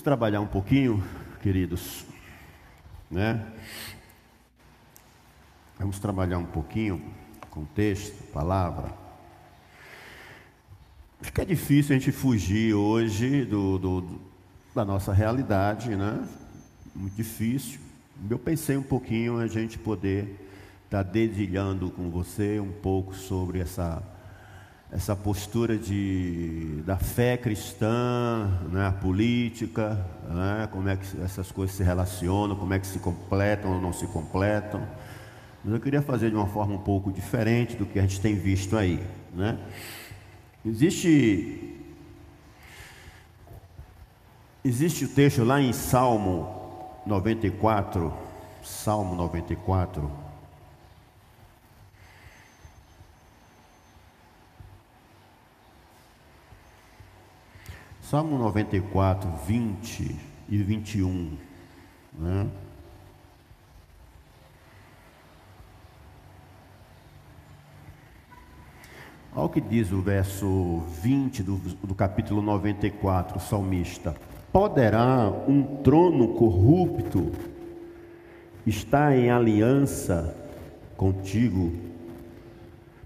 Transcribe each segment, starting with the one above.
Vamos trabalhar um pouquinho, queridos, né? Vamos trabalhar um pouquinho com texto, palavra. Fica difícil a gente fugir hoje do, do, da nossa realidade, né? Muito difícil. Eu pensei um pouquinho a gente poder estar tá dedilhando com você um pouco sobre essa essa postura de, da fé cristã, né, a política, né, como é que essas coisas se relacionam, como é que se completam ou não se completam. Mas eu queria fazer de uma forma um pouco diferente do que a gente tem visto aí. Né? Existe, existe o texto lá em Salmo 94, Salmo 94, Salmo 94, 20 e 21. Né? Olha o que diz o verso 20 do, do capítulo 94, o salmista: Poderá um trono corrupto estar em aliança contigo?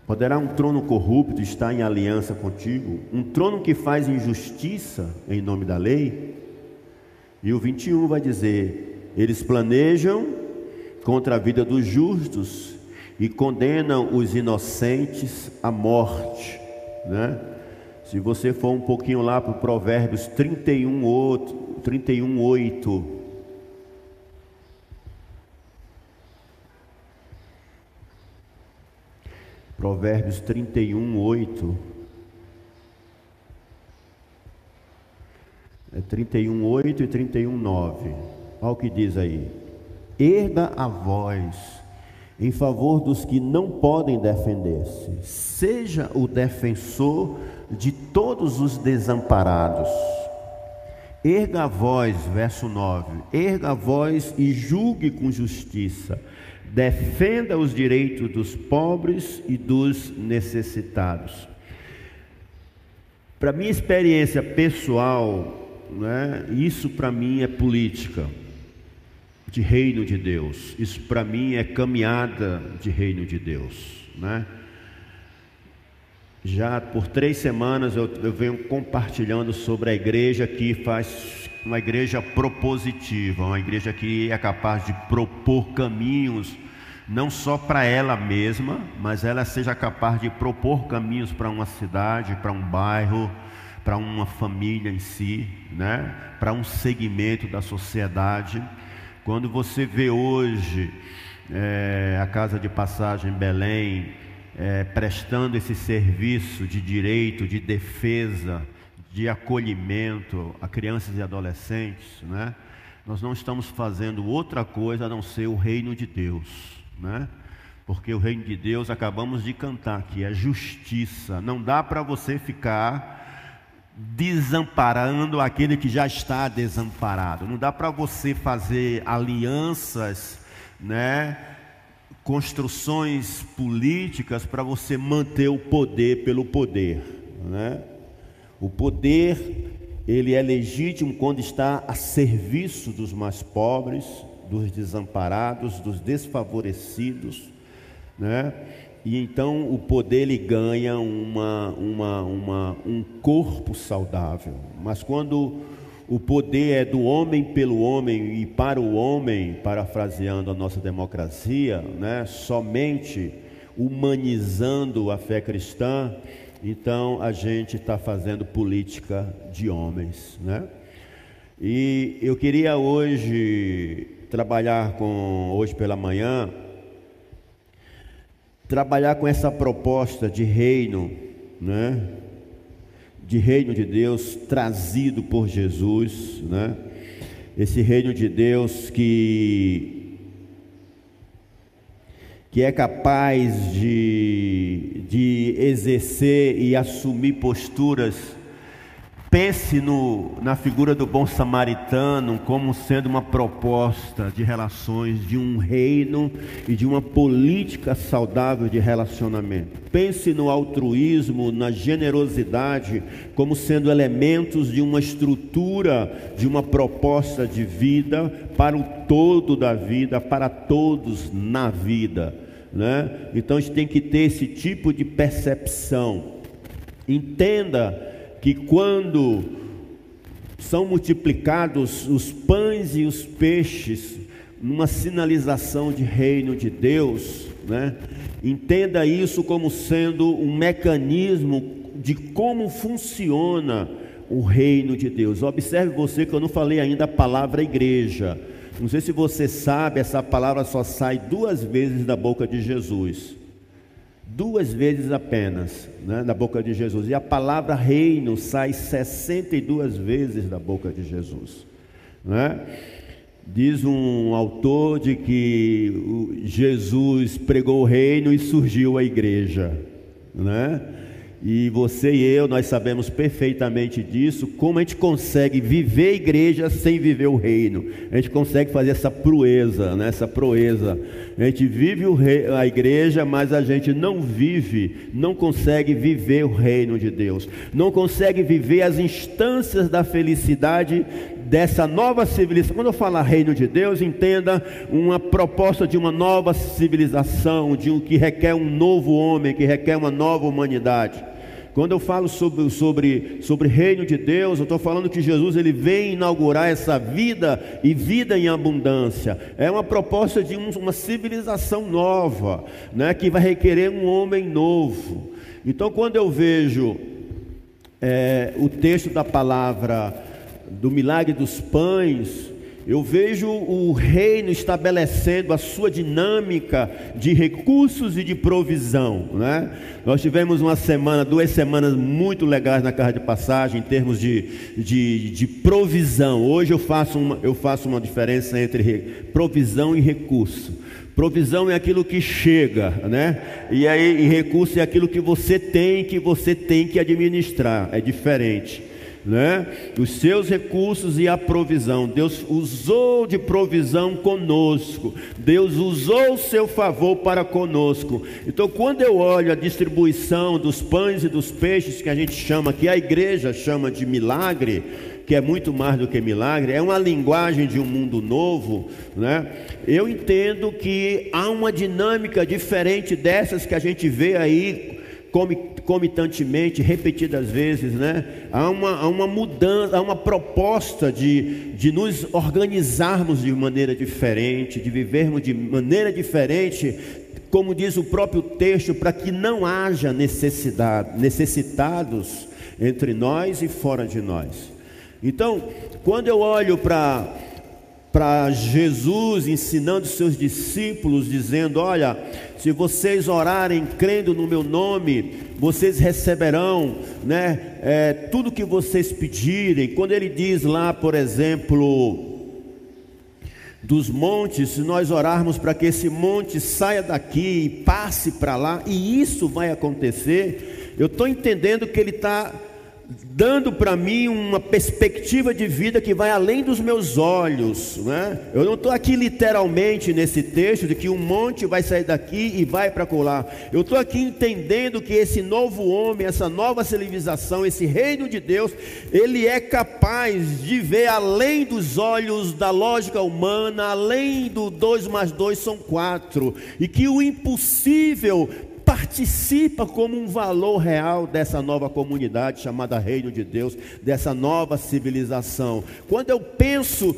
Poderá um trono corrupto estar em aliança contigo? Um trono que faz injustiça em nome da lei? E o 21 vai dizer: Eles planejam contra a vida dos justos e condenam os inocentes à morte. Né? Se você for um pouquinho lá para o Provérbios 31, 8, 31, 8 Provérbios 31, 8. É 31, 8 e 31, 9. Olha o que diz aí. Erga a voz em favor dos que não podem defender-se. Seja o defensor de todos os desamparados. Erga a voz, verso 9. Erga a voz e julgue com justiça defenda os direitos dos pobres e dos necessitados. Para minha experiência pessoal, né, isso para mim é política de reino de Deus. Isso para mim é caminhada de reino de Deus, né? Já por três semanas eu, eu venho compartilhando sobre a igreja que faz uma igreja propositiva, uma igreja que é capaz de propor caminhos não só para ela mesma, mas ela seja capaz de propor caminhos para uma cidade, para um bairro, para uma família em si, né? para um segmento da sociedade. Quando você vê hoje é, a Casa de Passagem Belém é, prestando esse serviço de direito, de defesa, de acolhimento a crianças e adolescentes, né? nós não estamos fazendo outra coisa a não ser o reino de Deus né? Porque o reino de Deus, acabamos de cantar aqui, é justiça. Não dá para você ficar desamparando aquele que já está desamparado. Não dá para você fazer alianças, né? Construções políticas para você manter o poder pelo poder, né? O poder ele é legítimo quando está a serviço dos mais pobres, dos desamparados, dos desfavorecidos, né? E então o poder ele ganha uma, uma, uma, um corpo saudável. Mas quando o poder é do homem pelo homem e para o homem, parafraseando a nossa democracia, né? somente humanizando a fé cristã, então a gente está fazendo política de homens. Né? E eu queria hoje trabalhar com hoje pela manhã, trabalhar com essa proposta de reino, né? De reino de Deus trazido por Jesus, né? Esse reino de Deus que que é capaz de, de exercer e assumir posturas pense no, na figura do bom samaritano como sendo uma proposta de relações de um reino e de uma política saudável de relacionamento. Pense no altruísmo, na generosidade, como sendo elementos de uma estrutura, de uma proposta de vida para o todo da vida, para todos na vida. Né? Então a gente tem que ter esse tipo de percepção. Entenda que quando são multiplicados os pães e os peixes, numa sinalização de reino de Deus, né? entenda isso como sendo um mecanismo de como funciona o reino de Deus. Observe você que eu não falei ainda a palavra igreja. Não sei se você sabe, essa palavra só sai duas vezes da boca de Jesus duas vezes apenas né, da boca de Jesus. E a palavra reino sai 62 vezes da boca de Jesus. Né? Diz um autor de que Jesus pregou o reino e surgiu a igreja. Né? E você e eu, nós sabemos perfeitamente disso, como a gente consegue viver a igreja sem viver o reino. A gente consegue fazer essa proeza, né? essa proeza. A gente vive rei, a igreja, mas a gente não vive, não consegue viver o reino de Deus. Não consegue viver as instâncias da felicidade dessa nova civilização. Quando eu falar reino de Deus, entenda uma proposta de uma nova civilização, de um que requer um novo homem, que requer uma nova humanidade. Quando eu falo sobre, sobre, sobre reino de Deus, eu estou falando que Jesus ele vem inaugurar essa vida e vida em abundância. É uma proposta de um, uma civilização nova, né, que vai requerer um homem novo. Então, quando eu vejo é, o texto da palavra do milagre dos pães, eu vejo o reino estabelecendo a sua dinâmica de recursos e de provisão. Né? Nós tivemos uma semana, duas semanas muito legais na casa de passagem em termos de, de, de provisão. Hoje eu faço, uma, eu faço uma diferença entre provisão e recurso. Provisão é aquilo que chega, né? E aí e recurso é aquilo que você tem, que você tem que administrar. É diferente né? os seus recursos e a provisão. Deus usou de provisão conosco, Deus usou o seu favor para conosco. Então, quando eu olho a distribuição dos pães e dos peixes, que a gente chama, que a igreja chama de milagre, que é muito mais do que milagre, é uma linguagem de um mundo novo, né? Eu entendo que há uma dinâmica diferente dessas que a gente vê aí comitantemente, repetidas vezes, né? Há uma, há uma mudança, há uma proposta de, de nos organizarmos de maneira diferente, de vivermos de maneira diferente, como diz o próprio texto, para que não haja necessidade, necessitados entre nós e fora de nós. Então, quando eu olho para para Jesus ensinando seus discípulos, dizendo: Olha, se vocês orarem crendo no meu nome, vocês receberão, né, é, tudo que vocês pedirem. Quando ele diz lá, por exemplo, dos montes, se nós orarmos para que esse monte saia daqui e passe para lá, e isso vai acontecer, eu estou entendendo que ele está dando para mim uma perspectiva de vida que vai além dos meus olhos. Né? Eu não estou aqui literalmente nesse texto de que um monte vai sair daqui e vai para colar. Eu estou aqui entendendo que esse novo homem, essa nova civilização, esse reino de Deus, ele é capaz de ver além dos olhos da lógica humana, além do 2 mais 2 são 4, e que o impossível participa como um valor real dessa nova comunidade chamada Reino de Deus, dessa nova civilização. Quando eu penso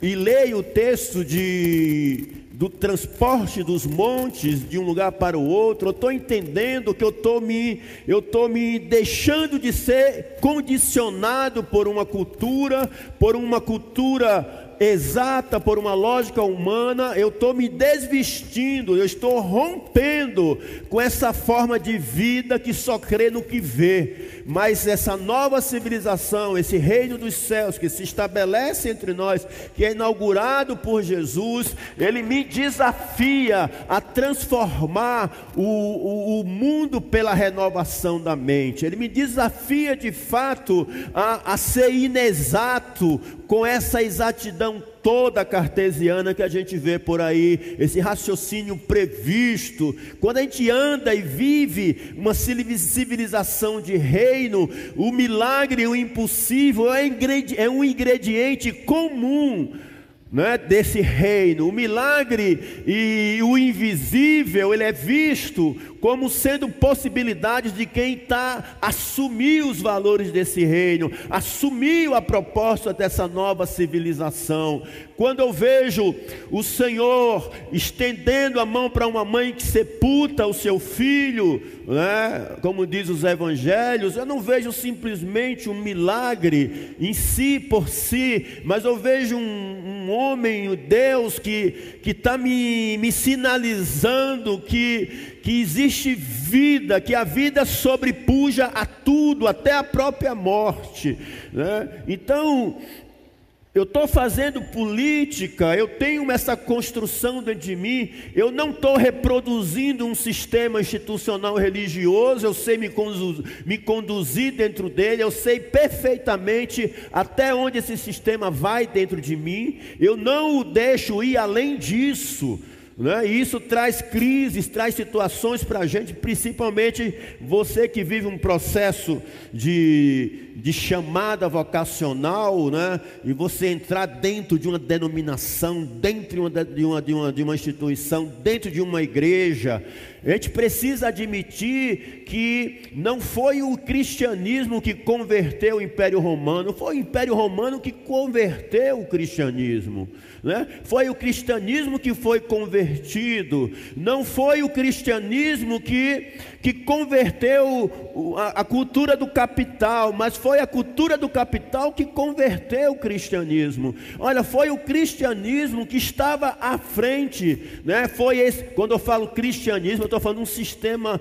e leio o texto de do transporte dos montes de um lugar para o outro, eu estou entendendo que eu estou me, eu estou me deixando de ser condicionado por uma cultura, por uma cultura exata por uma lógica humana, eu estou me desvestindo, eu estou rompendo com essa forma de vida que só crê no que vê. Mas essa nova civilização, esse reino dos céus que se estabelece entre nós, que é inaugurado por Jesus, ele me desafia a transformar o, o, o mundo pela renovação da mente. Ele me desafia de fato a, a ser inexato com essa exatidão toda cartesiana que a gente vê por aí, esse raciocínio previsto. Quando a gente anda e vive uma civilização de reino, o milagre, o impossível é um ingrediente comum né, desse reino. O milagre e o invisível, ele é visto como sendo possibilidades de quem está assumir os valores desse reino, assumiu a proposta dessa nova civilização. Quando eu vejo o Senhor estendendo a mão para uma mãe que sepulta o seu filho, né, como diz os evangelhos, eu não vejo simplesmente um milagre em si por si, mas eu vejo um, um homem, um Deus que está me, me sinalizando que que existe vida, que a vida sobrepuja a tudo, até a própria morte. Né? Então, eu estou fazendo política, eu tenho essa construção dentro de mim, eu não estou reproduzindo um sistema institucional religioso, eu sei me, conduzir, me conduzir dentro dele, eu sei perfeitamente até onde esse sistema vai dentro de mim, eu não o deixo ir além disso. Né? E isso traz crises, traz situações para a gente, principalmente você que vive um processo de, de chamada vocacional, né? e você entrar dentro de uma denominação, dentro de uma, de uma, de uma, de uma instituição, dentro de uma igreja. A gente precisa admitir que não foi o cristianismo que converteu o Império Romano, foi o Império Romano que converteu o cristianismo. Né? Foi o cristianismo que foi convertido, não foi o cristianismo que, que converteu a, cultura do capital, mas foi a cultura do capital que converteu o cristianismo. Olha, foi o cristianismo que estava à frente, né? Foi esse, quando eu falo cristianismo, eu estou falando um sistema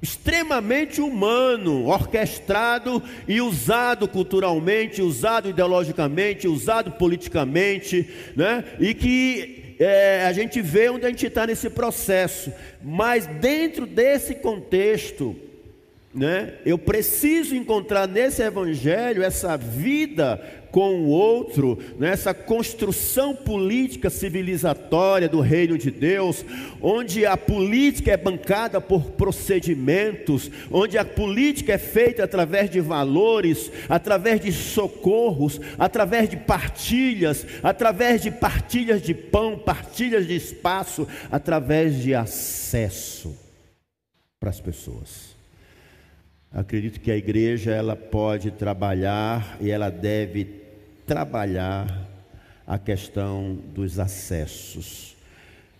extremamente humano, orquestrado e usado culturalmente, usado ideologicamente, usado politicamente, né? E que é, a gente vê onde a gente está nesse processo, mas dentro desse contexto, né, eu preciso encontrar nesse evangelho essa vida com o outro, nessa construção política civilizatória do reino de Deus, onde a política é bancada por procedimentos, onde a política é feita através de valores, através de socorros, através de partilhas, através de partilhas de pão, partilhas de espaço, através de acesso para as pessoas. Acredito que a igreja ela pode trabalhar e ela deve trabalhar a questão dos acessos.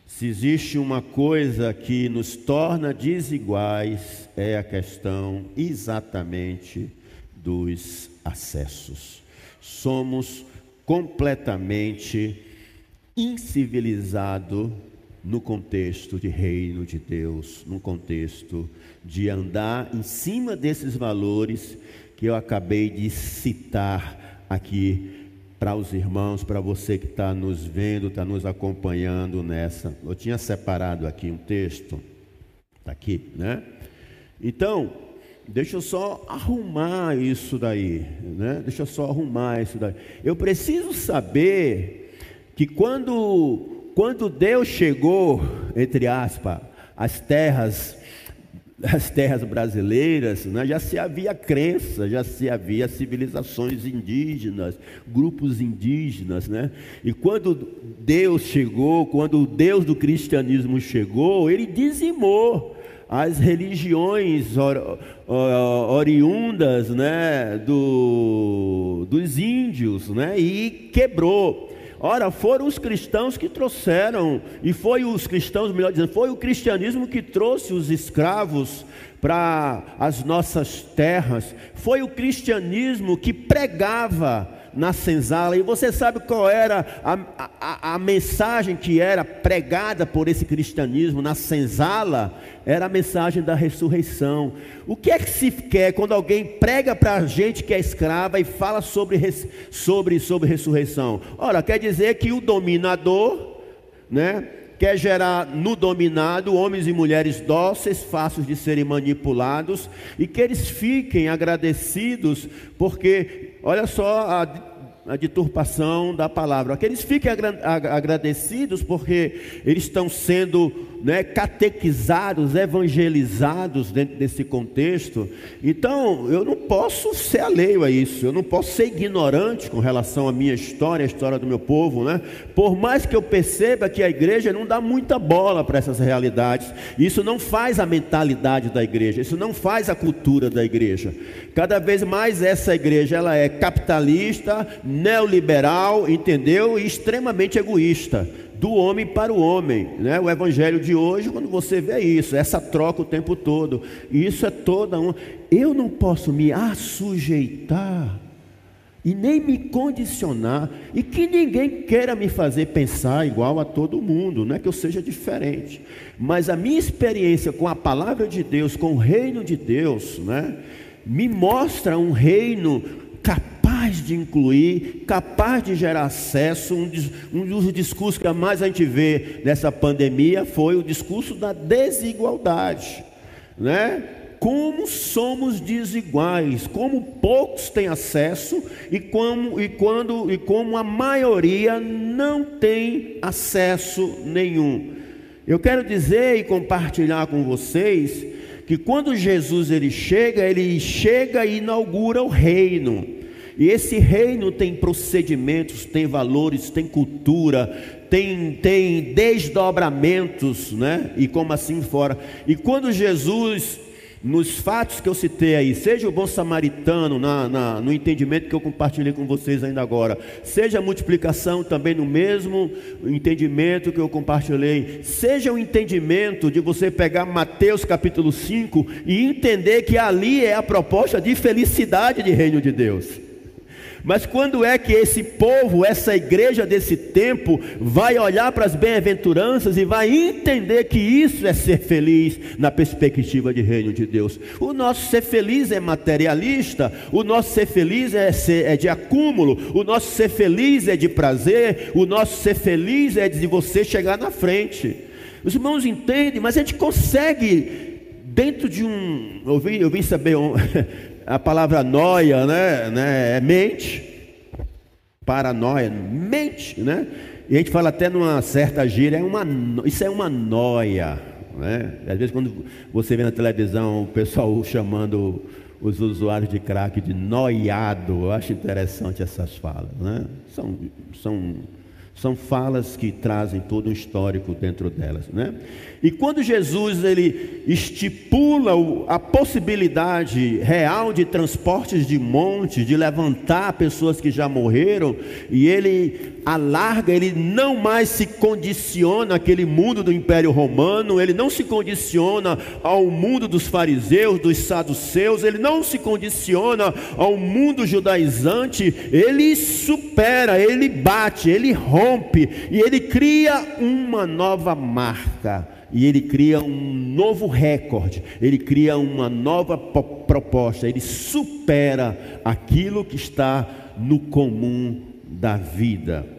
Se existe uma coisa que nos torna desiguais, é a questão exatamente dos acessos. Somos completamente incivilizados no contexto de reino de Deus, no contexto de andar em cima desses valores que eu acabei de citar aqui para os irmãos, para você que está nos vendo, está nos acompanhando nessa. Eu tinha separado aqui um texto, está aqui, né? Então, deixa eu só arrumar isso daí, né? Deixa eu só arrumar isso daí. Eu preciso saber que quando, quando Deus chegou, entre aspas, as terras das terras brasileiras, né, já se havia crença, já se havia civilizações indígenas, grupos indígenas, né? E quando Deus chegou, quando o Deus do cristianismo chegou, ele dizimou as religiões or, or, oriundas, né, do, dos índios, né? E quebrou. Ora, foram os cristãos que trouxeram, e foi os cristãos, melhor dizendo, foi o cristianismo que trouxe os escravos para as nossas terras, foi o cristianismo que pregava na senzala, e você sabe qual era a, a, a, mensagem que era pregada por esse cristianismo na senzala? Era a mensagem da ressurreição. O que é que se quer quando alguém prega para a gente que é escrava e fala sobre, sobre, sobre ressurreição? Ora, quer dizer que o dominador, né? Quer gerar no dominado homens e mulheres dóceis, fáceis de serem manipulados e que eles fiquem agradecidos, porque olha só a a deturpação da palavra. Que eles fiquem agradecidos porque eles estão sendo né, catequizados, evangelizados dentro desse contexto. Então, eu não posso ser alheio a isso, eu não posso ser ignorante com relação à minha história, à história do meu povo. Né? Por mais que eu perceba que a igreja não dá muita bola para essas realidades, isso não faz a mentalidade da igreja, isso não faz a cultura da igreja. Cada vez mais essa igreja ela é capitalista, neoliberal, entendeu? E extremamente egoísta, do homem para o homem, né? O evangelho de hoje, quando você vê isso, essa troca o tempo todo, isso é toda uma. Eu não posso me assujeitar e nem me condicionar e que ninguém queira me fazer pensar igual a todo mundo, não é que eu seja diferente, mas a minha experiência com a palavra de Deus, com o reino de Deus, né? Me mostra um reino capaz de incluir, capaz de gerar acesso. Um, um dos discursos que mais a gente vê nessa pandemia foi o discurso da desigualdade, né? Como somos desiguais, como poucos têm acesso e como, e quando, e como a maioria não tem acesso nenhum. Eu quero dizer e compartilhar com vocês que quando Jesus ele chega, ele chega e inaugura o reino. E esse reino tem procedimentos, tem valores, tem cultura, tem, tem desdobramentos, né? E como assim fora. E quando Jesus, nos fatos que eu citei aí, seja o bom samaritano, na, na, no entendimento que eu compartilhei com vocês ainda agora, seja a multiplicação também no mesmo entendimento que eu compartilhei, seja o entendimento de você pegar Mateus capítulo 5 e entender que ali é a proposta de felicidade de reino de Deus. Mas quando é que esse povo, essa igreja desse tempo, vai olhar para as bem-aventuranças e vai entender que isso é ser feliz na perspectiva de reino de Deus? O nosso ser feliz é materialista, o nosso ser feliz é, ser, é de acúmulo, o nosso ser feliz é de prazer, o nosso ser feliz é de você chegar na frente. Os irmãos entendem, mas a gente consegue dentro de um. Eu vim, eu vim saber a palavra noia, né, né, é mente, paranoia, mente, né? E a gente fala até numa certa gíria, é uma, isso é uma noia, né? Às vezes quando você vê na televisão o pessoal chamando os usuários de crack de noiado, eu acho interessante essas falas, né? São, são são falas que trazem todo um histórico dentro delas, né? E quando Jesus ele estipula a possibilidade real de transportes de montes, de levantar pessoas que já morreram, e ele alarga, ele não mais se condiciona àquele mundo do Império Romano, ele não se condiciona ao mundo dos fariseus, dos saduceus, ele não se condiciona ao mundo judaizante, ele supera, ele bate, ele rompe e ele cria uma nova marca. E ele cria um novo recorde, ele cria uma nova proposta, ele supera aquilo que está no comum da vida.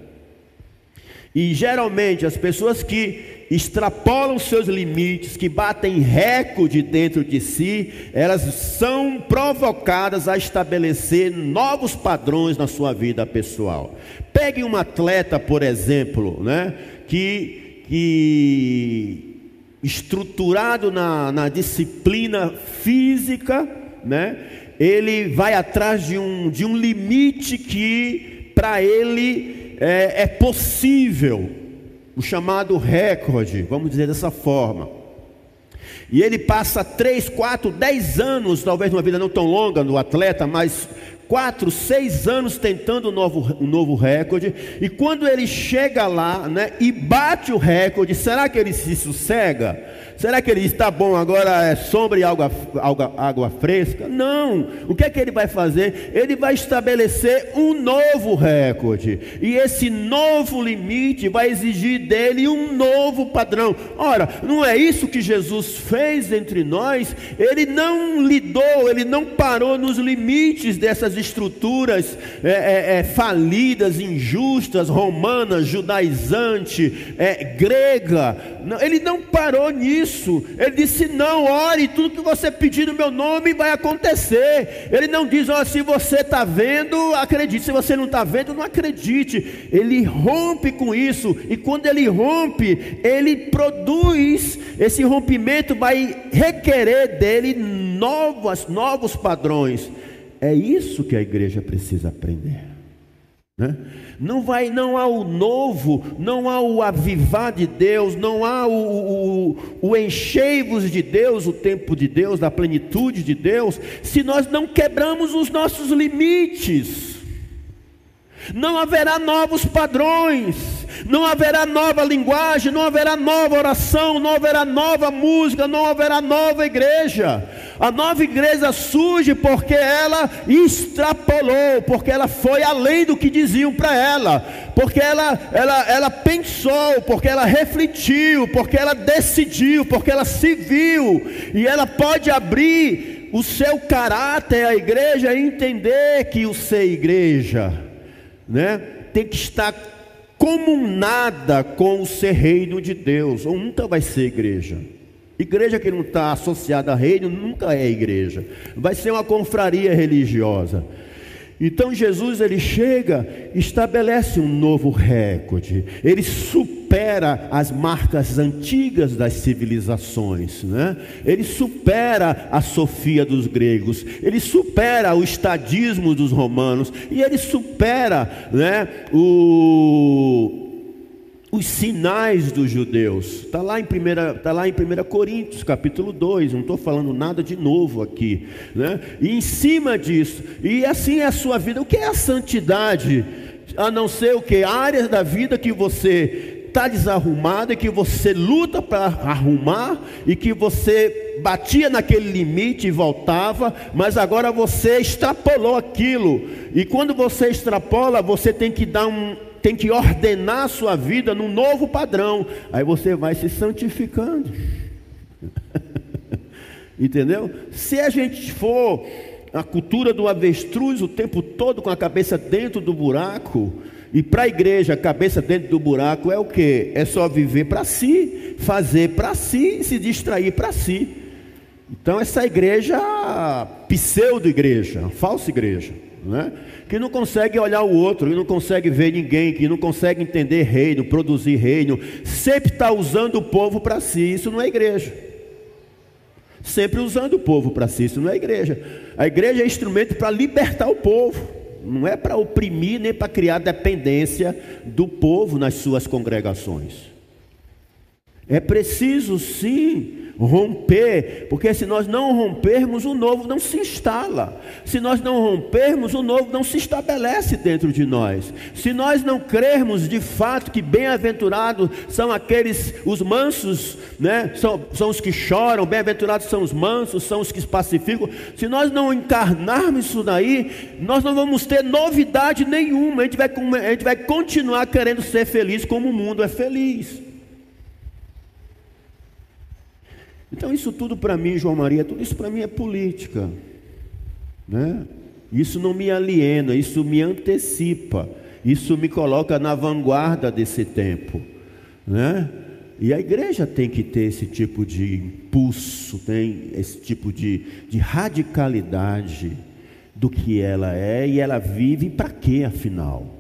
E geralmente as pessoas que extrapolam seus limites, que batem recorde dentro de si, elas são provocadas a estabelecer novos padrões na sua vida pessoal. Pegue um atleta, por exemplo, né, que, que estruturado na, na disciplina física, né, ele vai atrás de um, de um limite que para ele é, é possível, o chamado recorde, vamos dizer dessa forma. E ele passa 3, 4, 10 anos, talvez uma vida não tão longa no atleta, mas quatro, seis anos tentando um novo, um novo recorde, e quando ele chega lá né, e bate o recorde, será que ele se sossega? Será que ele está bom agora é sombra e água, água, água fresca? Não. O que é que ele vai fazer? Ele vai estabelecer um novo recorde. E esse novo limite vai exigir dele um novo padrão. Ora, não é isso que Jesus fez entre nós? Ele não lidou, ele não parou nos limites dessas estruturas é, é, é, falidas, injustas, romanas, judaizante, é, grega. Ele não parou nisso isso. Ele disse: Não, ore, tudo que você pedir no meu nome vai acontecer. Ele não diz: oh, se você está vendo, acredite. Se você não está vendo, não acredite. Ele rompe com isso. E quando ele rompe, ele produz. Esse rompimento vai requerer dele novas, novos padrões. É isso que a igreja precisa aprender. Né? Não vai, não há o novo, não há o avivar de Deus, não há o, o, o enchei-vos de Deus, o tempo de Deus, da plenitude de Deus, se nós não quebramos os nossos limites. Não haverá novos padrões, não haverá nova linguagem, não haverá nova oração, não haverá nova música, não haverá nova igreja. A nova igreja surge porque ela extrapolou, porque ela foi além do que diziam para ela, porque ela, ela, ela pensou, porque ela refletiu, porque ela decidiu, porque ela se viu, e ela pode abrir o seu caráter à igreja e entender que o ser igreja, né, tem que estar comunada com o ser reino de Deus, ou nunca vai ser igreja. Igreja que não está associada a reino nunca é igreja, vai ser uma confraria religiosa. Então Jesus ele chega, estabelece um novo recorde, ele supera as marcas antigas das civilizações, né? ele supera a sofia dos gregos, ele supera o estadismo dos romanos, e ele supera né, o os sinais dos judeus. Está lá, em primeira, tá lá em 1 Coríntios, capítulo 2, não estou falando nada de novo aqui. Né? E em cima disso, e assim é a sua vida. O que é a santidade? A não ser o que? Áreas da vida que você está desarrumado e que você luta para arrumar e que você batia naquele limite e voltava, mas agora você extrapolou aquilo. E quando você extrapola, você tem que dar um, tem que ordenar a sua vida num novo padrão. Aí você vai se santificando. Entendeu? Se a gente for a cultura do avestruz o tempo todo com a cabeça dentro do buraco, e para a igreja, cabeça dentro do buraco é o que? É só viver para si, fazer para si, se distrair para si. Então, essa igreja, pseudo-igreja, falsa igreja, né? que não consegue olhar o outro, que não consegue ver ninguém, que não consegue entender reino, produzir reino, sempre está usando o povo para si, isso não é igreja. Sempre usando o povo para si, isso não é igreja. A igreja é instrumento para libertar o povo, não é para oprimir nem para criar dependência do povo nas suas congregações. É preciso sim romper, porque se nós não rompermos, o novo não se instala. Se nós não rompermos, o novo não se estabelece dentro de nós. Se nós não crermos de fato que bem-aventurados são aqueles, os mansos, né? são, são os que choram, bem-aventurados são os mansos, são os que pacificam. Se nós não encarnarmos isso daí, nós não vamos ter novidade nenhuma. A gente vai, a gente vai continuar querendo ser feliz como o mundo é feliz. Então, isso tudo para mim, João Maria, tudo isso para mim é política. Né? Isso não me aliena, isso me antecipa, isso me coloca na vanguarda desse tempo. Né? E a igreja tem que ter esse tipo de impulso, tem esse tipo de, de radicalidade do que ela é e ela vive para quê afinal?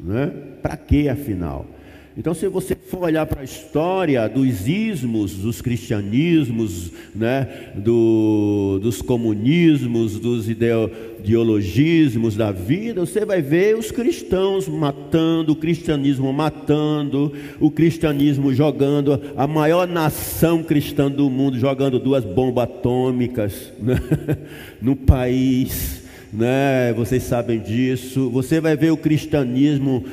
Né? Para quê afinal? Então, se você for olhar para a história dos ismos, dos cristianismos, né, do, dos comunismos, dos ideologismos da vida, você vai ver os cristãos matando, o cristianismo matando, o cristianismo jogando, a maior nação cristã do mundo jogando duas bombas atômicas né, no país né? Vocês sabem disso. Você vai ver o cristianismo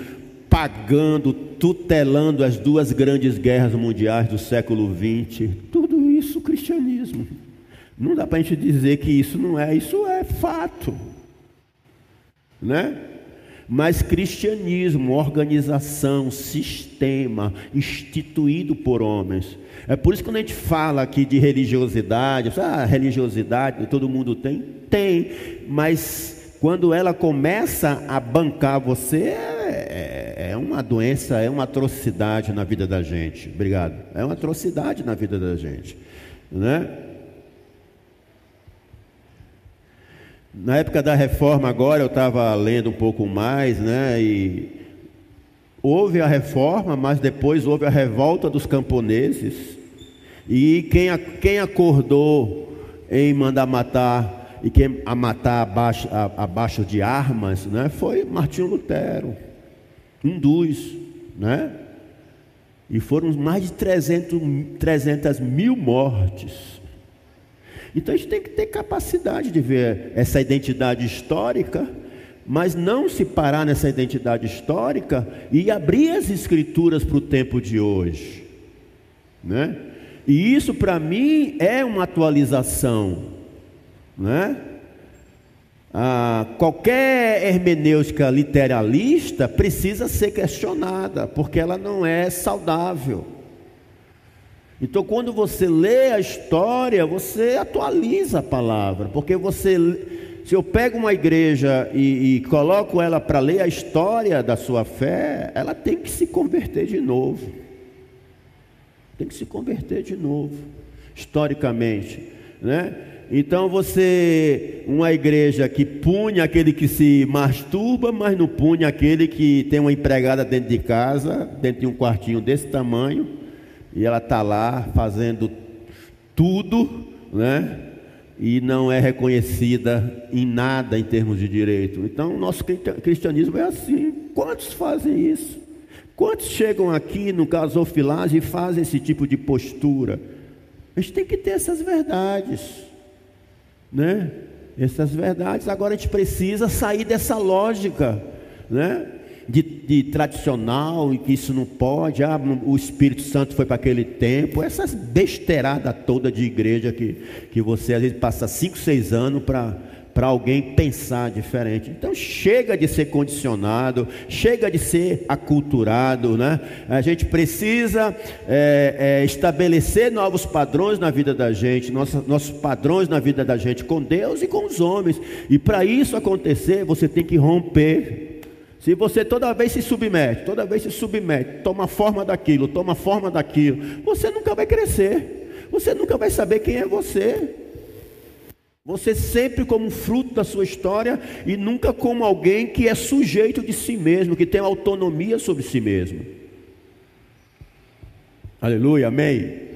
pagando, tutelando as duas grandes guerras mundiais do século XX. Tudo isso cristianismo. Não dá para a gente dizer que isso não é, isso é fato, né? Mas cristianismo, organização, sistema instituído por homens. É por isso que quando a gente fala aqui de religiosidade, ah, religiosidade todo mundo tem, tem, mas quando ela começa a bancar você, é, uma doença, é uma atrocidade na vida da gente. Obrigado. É uma atrocidade na vida da gente, né? Na época da reforma, agora eu estava lendo um pouco mais, né? E houve a reforma, mas depois houve a revolta dos camponeses. E quem, quem acordou em mandar matar e quem a matar abaixo, abaixo de armas, né? Foi Martinho Lutero, dos, né? E foram mais de 300, 300 mil mortes. Então a gente tem que ter capacidade de ver essa identidade histórica, mas não se parar nessa identidade histórica e abrir as escrituras para o tempo de hoje, né? E isso para mim é uma atualização, né? Ah, qualquer hermenêutica literalista precisa ser questionada, porque ela não é saudável. Então, quando você lê a história, você atualiza a palavra, porque você, se eu pego uma igreja e, e coloco ela para ler a história da sua fé, ela tem que se converter de novo. Tem que se converter de novo, historicamente, né? Então você, uma igreja que punha aquele que se masturba, mas não punha aquele que tem uma empregada dentro de casa, dentro de um quartinho desse tamanho, e ela está lá fazendo tudo, né? E não é reconhecida em nada em termos de direito. Então, o nosso cristianismo é assim. Quantos fazem isso? Quantos chegam aqui no gasofilagem e fazem esse tipo de postura? A gente tem que ter essas verdades, né? Essas verdades. Agora a gente precisa sair dessa lógica, né? de, de tradicional e que isso não pode, ah, o Espírito Santo foi para aquele tempo, essas besteiradas toda de igreja que, que você às vezes passa 5, 6 anos para para alguém pensar diferente. Então chega de ser condicionado, chega de ser aculturado, né? A gente precisa é, é, estabelecer novos padrões na vida da gente, nossos, nossos padrões na vida da gente com Deus e com os homens. E para isso acontecer, você tem que romper se você toda vez se submete, toda vez se submete, toma forma daquilo, toma forma daquilo, você nunca vai crescer. Você nunca vai saber quem é você. Você sempre como fruto da sua história e nunca como alguém que é sujeito de si mesmo, que tem autonomia sobre si mesmo. Aleluia, amém.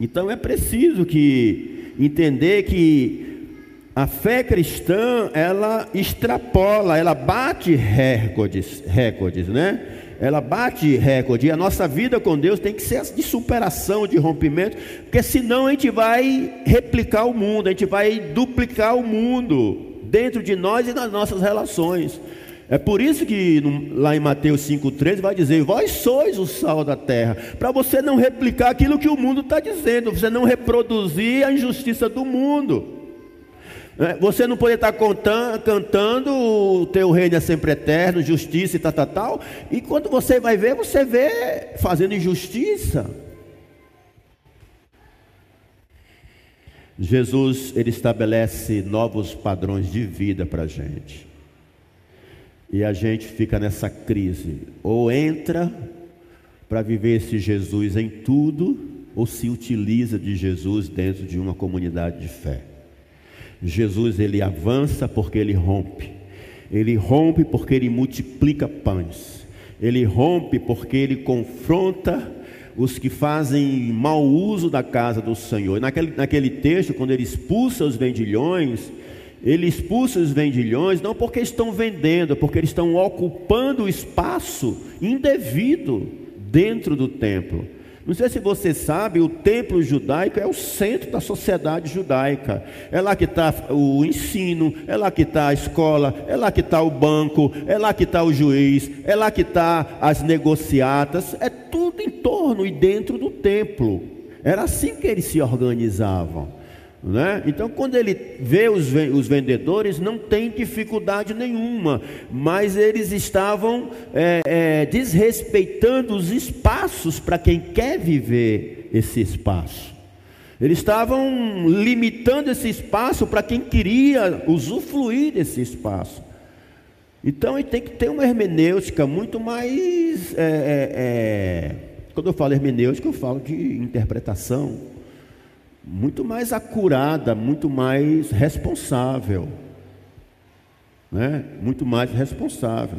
Então é preciso que entender que a fé cristã, ela extrapola, ela bate recordes, recordes, né? Ela bate recorde. E a nossa vida com Deus tem que ser de superação, de rompimento, porque senão a gente vai replicar o mundo, a gente vai duplicar o mundo dentro de nós e nas nossas relações. É por isso que lá em Mateus 5,13 vai dizer: Vós sois o sal da terra, para você não replicar aquilo que o mundo está dizendo, você não reproduzir a injustiça do mundo. É, você não poder estar contando, cantando o teu reino é sempre eterno, justiça e tal, tal, tal. E quando você vai ver, você vê fazendo injustiça. Jesus, ele estabelece novos padrões de vida para a gente. E a gente fica nessa crise. Ou entra para viver esse Jesus em tudo, ou se utiliza de Jesus dentro de uma comunidade de fé. Jesus ele avança porque ele rompe. Ele rompe porque ele multiplica pães. Ele rompe porque ele confronta os que fazem mau uso da casa do Senhor. Naquele, naquele texto, quando ele expulsa os vendilhões, ele expulsa os vendilhões não porque estão vendendo, porque eles estão ocupando o espaço indevido dentro do templo. Não sei se você sabe, o templo judaico é o centro da sociedade judaica. É lá que está o ensino, é lá que está a escola, é lá que está o banco, é lá que está o juiz, é lá que está as negociatas. É tudo em torno e dentro do templo. Era assim que eles se organizavam. Né? Então, quando ele vê os, os, vendedores, não tem dificuldade nenhuma, mas eles estavam é, é, desrespeitando os espaços para quem quer viver esse espaço. Eles estavam limitando esse espaço para quem queria usufruir desse espaço. Então, ele tem que ter uma hermenêutica muito mais. É, é, é quando eu falo hermenêutica, eu falo de interpretação muito mais acurada, muito mais responsável. Né? Muito mais responsável.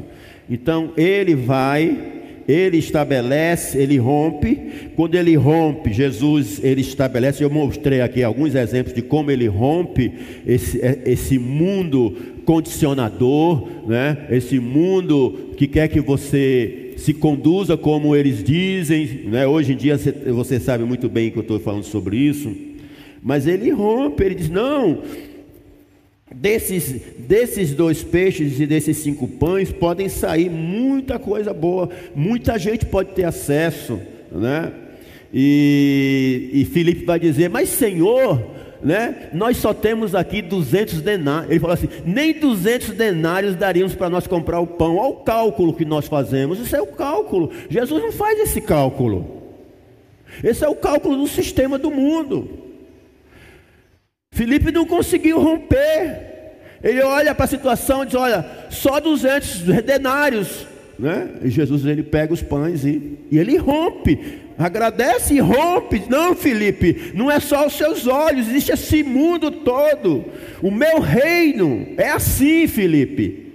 Então ele vai, ele estabelece, ele rompe. Quando ele rompe, Jesus ele estabelece. Eu mostrei aqui alguns exemplos de como ele rompe esse, é, esse mundo condicionador, né? Esse mundo que quer que você se conduza como eles dizem, né? Hoje em dia você, você sabe muito bem que eu estou falando sobre isso. Mas ele rompe, ele diz: não, desses, desses dois peixes e desses cinco pães podem sair muita coisa boa, muita gente pode ter acesso, né? E, e vai dizer: Mas Senhor, né? Nós só temos aqui 200 denários. Ele falou assim: nem 200 denários daríamos para nós comprar o pão. Olha o cálculo que nós fazemos. Isso é o cálculo. Jesus não faz esse cálculo. Esse é o cálculo do sistema do mundo. Felipe não conseguiu romper. Ele olha para a situação e diz: Olha, só 200 denários. Né? E Jesus ele pega os pães e, e ele rompe, agradece e rompe. Não, Felipe, não é só os seus olhos, existe esse mundo todo. O meu reino é assim, Felipe.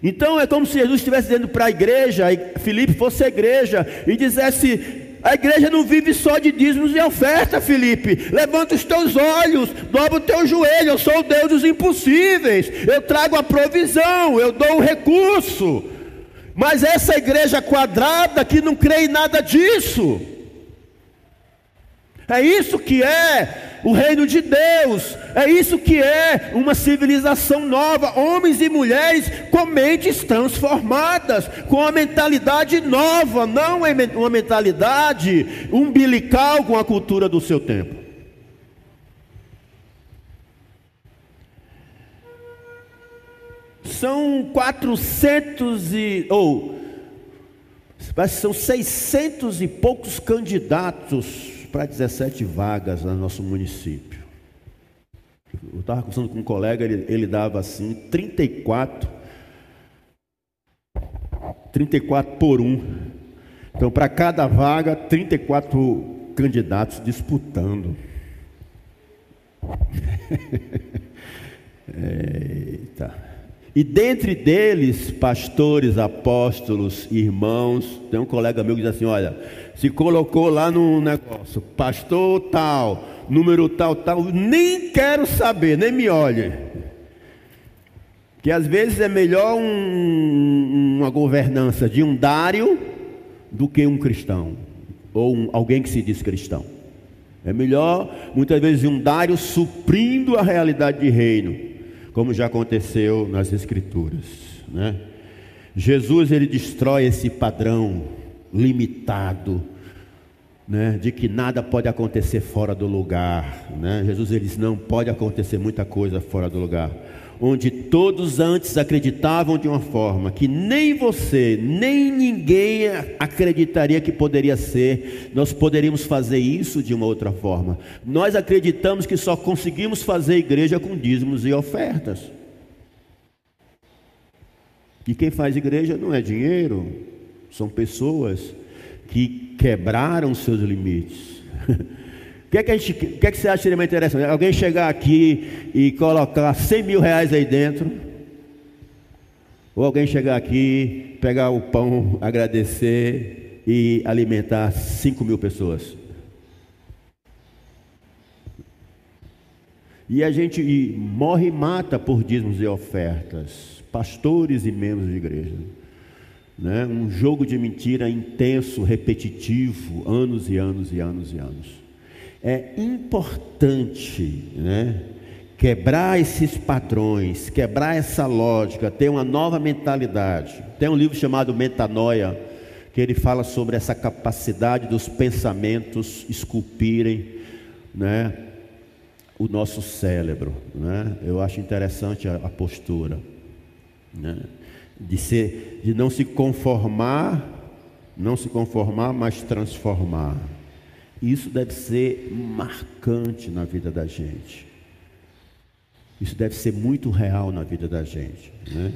Então é como se Jesus estivesse dizendo para a igreja, Felipe fosse a igreja, e dissesse: a igreja não vive só de dízimos e oferta, Felipe. Levanta os teus olhos, dobra o teu joelho. Eu sou o Deus dos impossíveis. Eu trago a provisão, eu dou o recurso. Mas essa igreja quadrada que não crê em nada disso. É isso que é o reino de Deus. É isso que é uma civilização nova, homens e mulheres com mentes transformadas, com uma mentalidade nova, não uma mentalidade umbilical com a cultura do seu tempo. São 400 e ou são 600 e poucos candidatos para 17 vagas no nosso município. Eu estava conversando com um colega, ele, ele dava assim 34, 34 por um. Então, para cada vaga, 34 candidatos disputando. E dentre deles, pastores, apóstolos, irmãos, tem um colega meu que diz assim: olha, se colocou lá no negócio, pastor tal, número tal, tal, nem quero saber, nem me olhe. Que às vezes é melhor um, uma governança de um dário do que um cristão, ou um, alguém que se diz cristão. É melhor, muitas vezes, um dário suprindo a realidade de reino como já aconteceu nas Escrituras. Né? Jesus ele destrói esse padrão limitado, né, de que nada pode acontecer fora do lugar. Né? Jesus ele diz: não pode acontecer muita coisa fora do lugar onde todos antes acreditavam de uma forma que nem você, nem ninguém acreditaria que poderia ser, nós poderíamos fazer isso de uma outra forma. Nós acreditamos que só conseguimos fazer igreja com dízimos e ofertas. E quem faz igreja não é dinheiro, são pessoas que quebraram seus limites. O que, é que, a gente, que, é que você acha seria interessante? Alguém chegar aqui e colocar 100 mil reais aí dentro? Ou alguém chegar aqui, pegar o pão, agradecer e alimentar 5 mil pessoas? E a gente morre e mata por dízimos e ofertas, pastores e membros de igreja. né? um jogo de mentira intenso, repetitivo, anos e anos e anos e anos. É importante né? quebrar esses padrões, quebrar essa lógica, ter uma nova mentalidade. Tem um livro chamado Metanoia, que ele fala sobre essa capacidade dos pensamentos esculpirem né, o nosso cérebro. Né? Eu acho interessante a, a postura. Né? De, ser, de não se conformar, não se conformar, mas transformar. Isso deve ser marcante na vida da gente. Isso deve ser muito real na vida da gente. Né?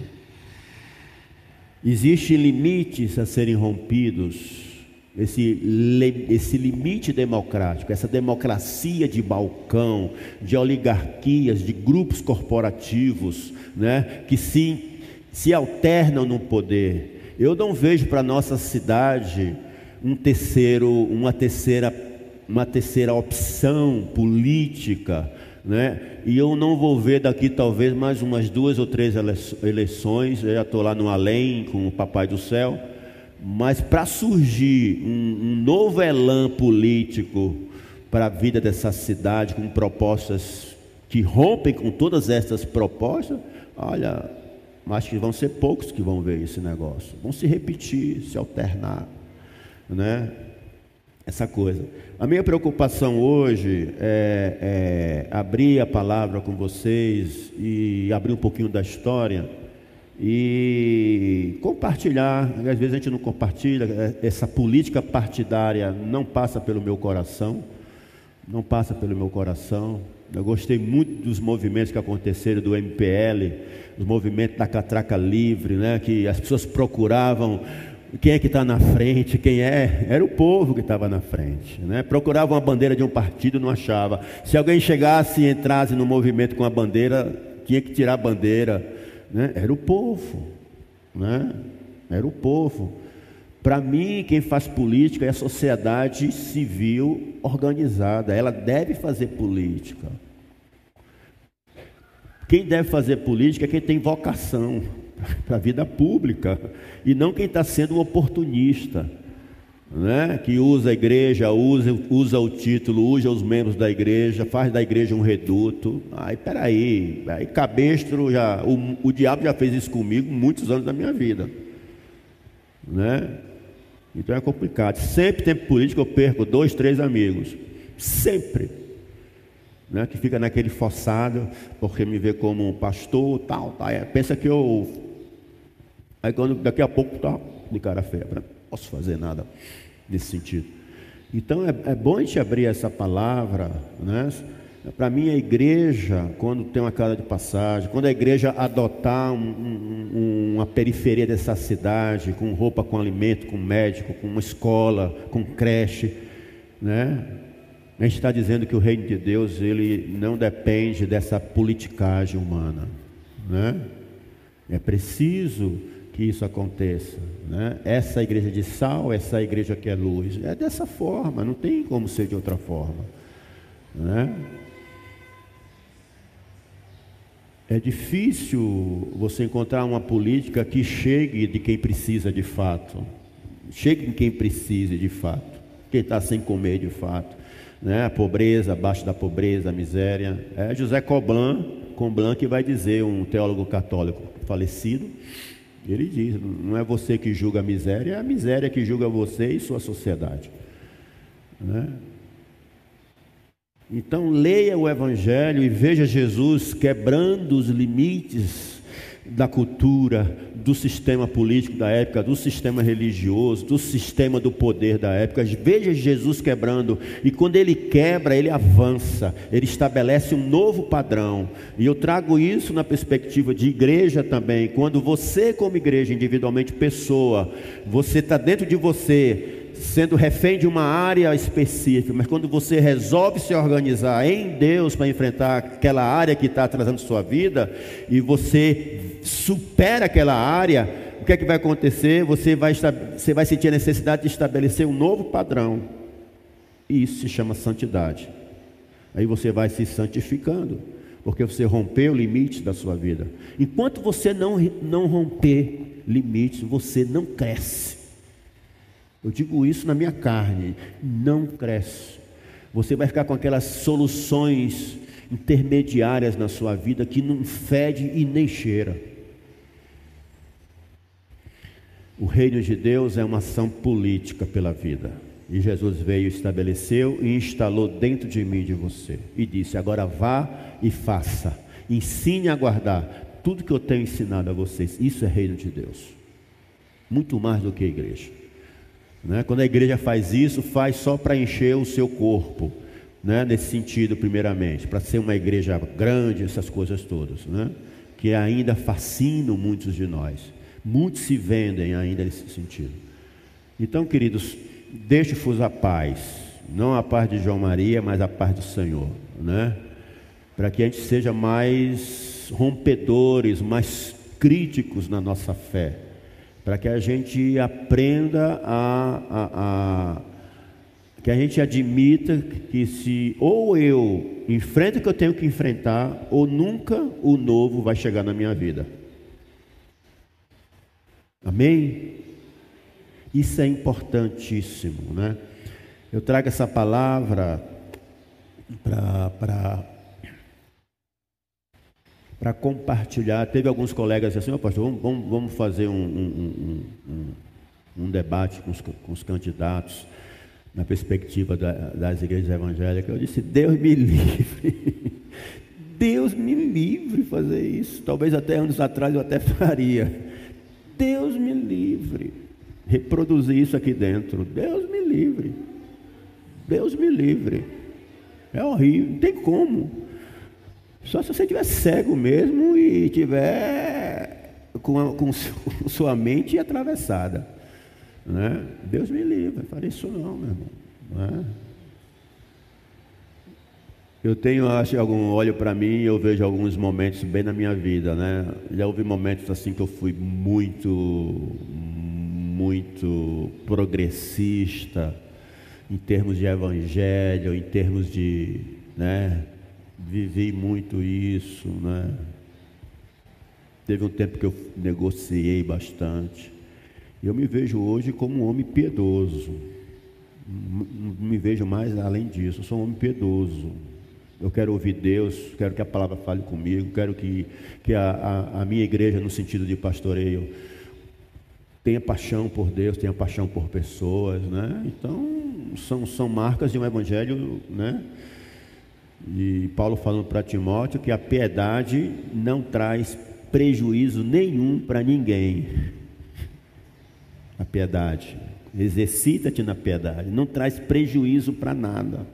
Existem limites a serem rompidos, esse, esse limite democrático, essa democracia de balcão, de oligarquias, de grupos corporativos, né, que se, se alternam no poder. Eu não vejo para nossa cidade um terceiro, uma terceira, uma terceira opção política né? E eu não vou ver daqui talvez mais umas duas ou três eleições. Eu já estou lá no além com o Papai do Céu. Mas para surgir um, um novo elan político para a vida dessa cidade, com propostas que rompem com todas essas propostas, olha, acho que vão ser poucos que vão ver esse negócio. Vão se repetir, se alternar, né? Essa coisa. A minha preocupação hoje é, é, abrir a palavra com vocês e abrir um pouquinho da história e compartilhar. Às vezes a gente não compartilha, é, essa política partidária não passa pelo meu coração, não passa pelo meu coração. Eu gostei muito dos movimentos que aconteceram do MPL, os movimentos da catraca livre, né, que as pessoas procuravam quem é que está na frente, quem é, era o povo que estava na frente, né? procurava uma bandeira de um partido, não achava. Se alguém chegasse e entrasse no movimento com a bandeira, tinha que tirar a bandeira, né? era o povo, né? era o povo. Para mim, quem faz política é a sociedade civil organizada, ela deve fazer política. Quem deve fazer política é quem tem vocação para a vida pública, e não quem está sendo oportunista, né? que usa a igreja, usa, usa o título, usa os membros da igreja, faz da igreja um reduto. Aí, peraí, aí cabestro já, o, o diabo já fez isso comigo muitos anos da minha vida. Né? Então é complicado. Sempre tempo político eu perco dois, três amigos. Sempre. Né? Que fica naquele forçado, porque me vê como pastor, tal, tal. É, pensa que eu Aí quando daqui a pouco está de cara feia, não posso fazer nada nesse sentido. Então é, é bom a gente abrir essa palavra, né? Para mim, a igreja, quando tem uma casa de passagem, quando a igreja adotar um, um, uma periferia dessa cidade, com roupa, com alimento, com médico, com uma escola, com creche, né? A gente está dizendo que o reino de Deus ele não depende dessa politicagem humana, né? É preciso que isso aconteça. Né? Essa igreja de sal, essa igreja que é luz. É dessa forma, não tem como ser de outra forma. Né? É difícil você encontrar uma política que chegue de quem precisa de fato. Chegue em quem precisa de fato. Quem está sem comer de fato. Né? A pobreza, abaixo da pobreza, a miséria. É José Coblan, Comblan que vai dizer, um teólogo católico falecido, ele diz: não é você que julga a miséria, é a miséria que julga você e sua sociedade. Né? Então, leia o Evangelho e veja Jesus quebrando os limites da cultura, do sistema político da época, do sistema religioso, do sistema do poder da época. Veja Jesus quebrando, e quando ele quebra, ele avança, ele estabelece um novo padrão. E eu trago isso na perspectiva de igreja também. Quando você, como igreja, individualmente, pessoa, você está dentro de você, sendo refém de uma área específica, mas quando você resolve se organizar em Deus para enfrentar aquela área que está atrasando sua vida, e você supera aquela área, o que é que vai acontecer? Você vai, você vai sentir a necessidade de estabelecer um novo padrão, e isso se chama santidade. Aí você vai se santificando, porque você rompeu limites da sua vida. Enquanto você não, não romper limites, você não cresce. Eu digo isso na minha carne, não cresce. Você vai ficar com aquelas soluções intermediárias na sua vida que não fede e nem cheira. O reino de Deus é uma ação política pela vida. E Jesus veio, estabeleceu e instalou dentro de mim e de você. E disse: agora vá e faça. Ensine a guardar tudo que eu tenho ensinado a vocês. Isso é reino de Deus. Muito mais do que a igreja. Né? Quando a igreja faz isso, faz só para encher o seu corpo. Né? Nesse sentido, primeiramente, para ser uma igreja grande, essas coisas todas, né? que ainda fascinam muitos de nós. Muitos se vendem ainda nesse sentido. Então, queridos, deixe-vos a paz, não a paz de João Maria, mas a paz do Senhor, né? Para que a gente seja mais rompedores, mais críticos na nossa fé, para que a gente aprenda a, a, a que a gente admita que se ou eu enfrento o que eu tenho que enfrentar, ou nunca o novo vai chegar na minha vida. Amém? Isso é importantíssimo, né? Eu trago essa palavra para compartilhar. Teve alguns colegas assim, oh, pastor, vamos, vamos, vamos fazer um, um, um, um debate com os, com os, candidatos na perspectiva da, das igrejas evangélicas. Eu disse, Deus me livre. Deus me livre fazer isso. Talvez até anos atrás eu até faria. Deus me livre reproduzir isso aqui dentro. Deus me livre. Deus me livre. É horrível, não tem como. Só se você estiver cego mesmo e tiver com, a, com sua mente atravessada. Né? Deus me livre, farei isso não, meu irmão. Né? Eu tenho, acho, algum olho para mim eu vejo alguns momentos bem na minha vida, né? Já houve momentos assim que eu fui muito, muito progressista em termos de evangelho, em termos de, né, vivi muito isso, né? Teve um tempo que eu negociei bastante. Eu me vejo hoje como um homem piedoso. Não me vejo mais além disso. Eu sou um homem piedoso. Eu quero ouvir Deus, quero que a palavra fale comigo, quero que, que a, a, a minha igreja, no sentido de pastoreio, tenha paixão por Deus, tenha paixão por pessoas, né? Então, são, são marcas de um evangelho, né? E Paulo falando para Timóteo que a piedade não traz prejuízo nenhum para ninguém. A piedade, exercita-te na piedade, não traz prejuízo para nada.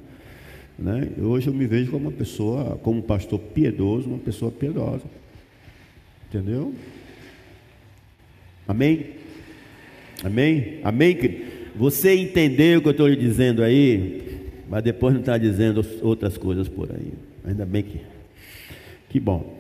Né? Hoje eu me vejo como uma pessoa, como um pastor piedoso, uma pessoa piedosa. Entendeu? Amém? Amém? Amém? Você entendeu o que eu estou lhe dizendo aí? Mas depois não está dizendo outras coisas por aí. Ainda bem que. Que bom.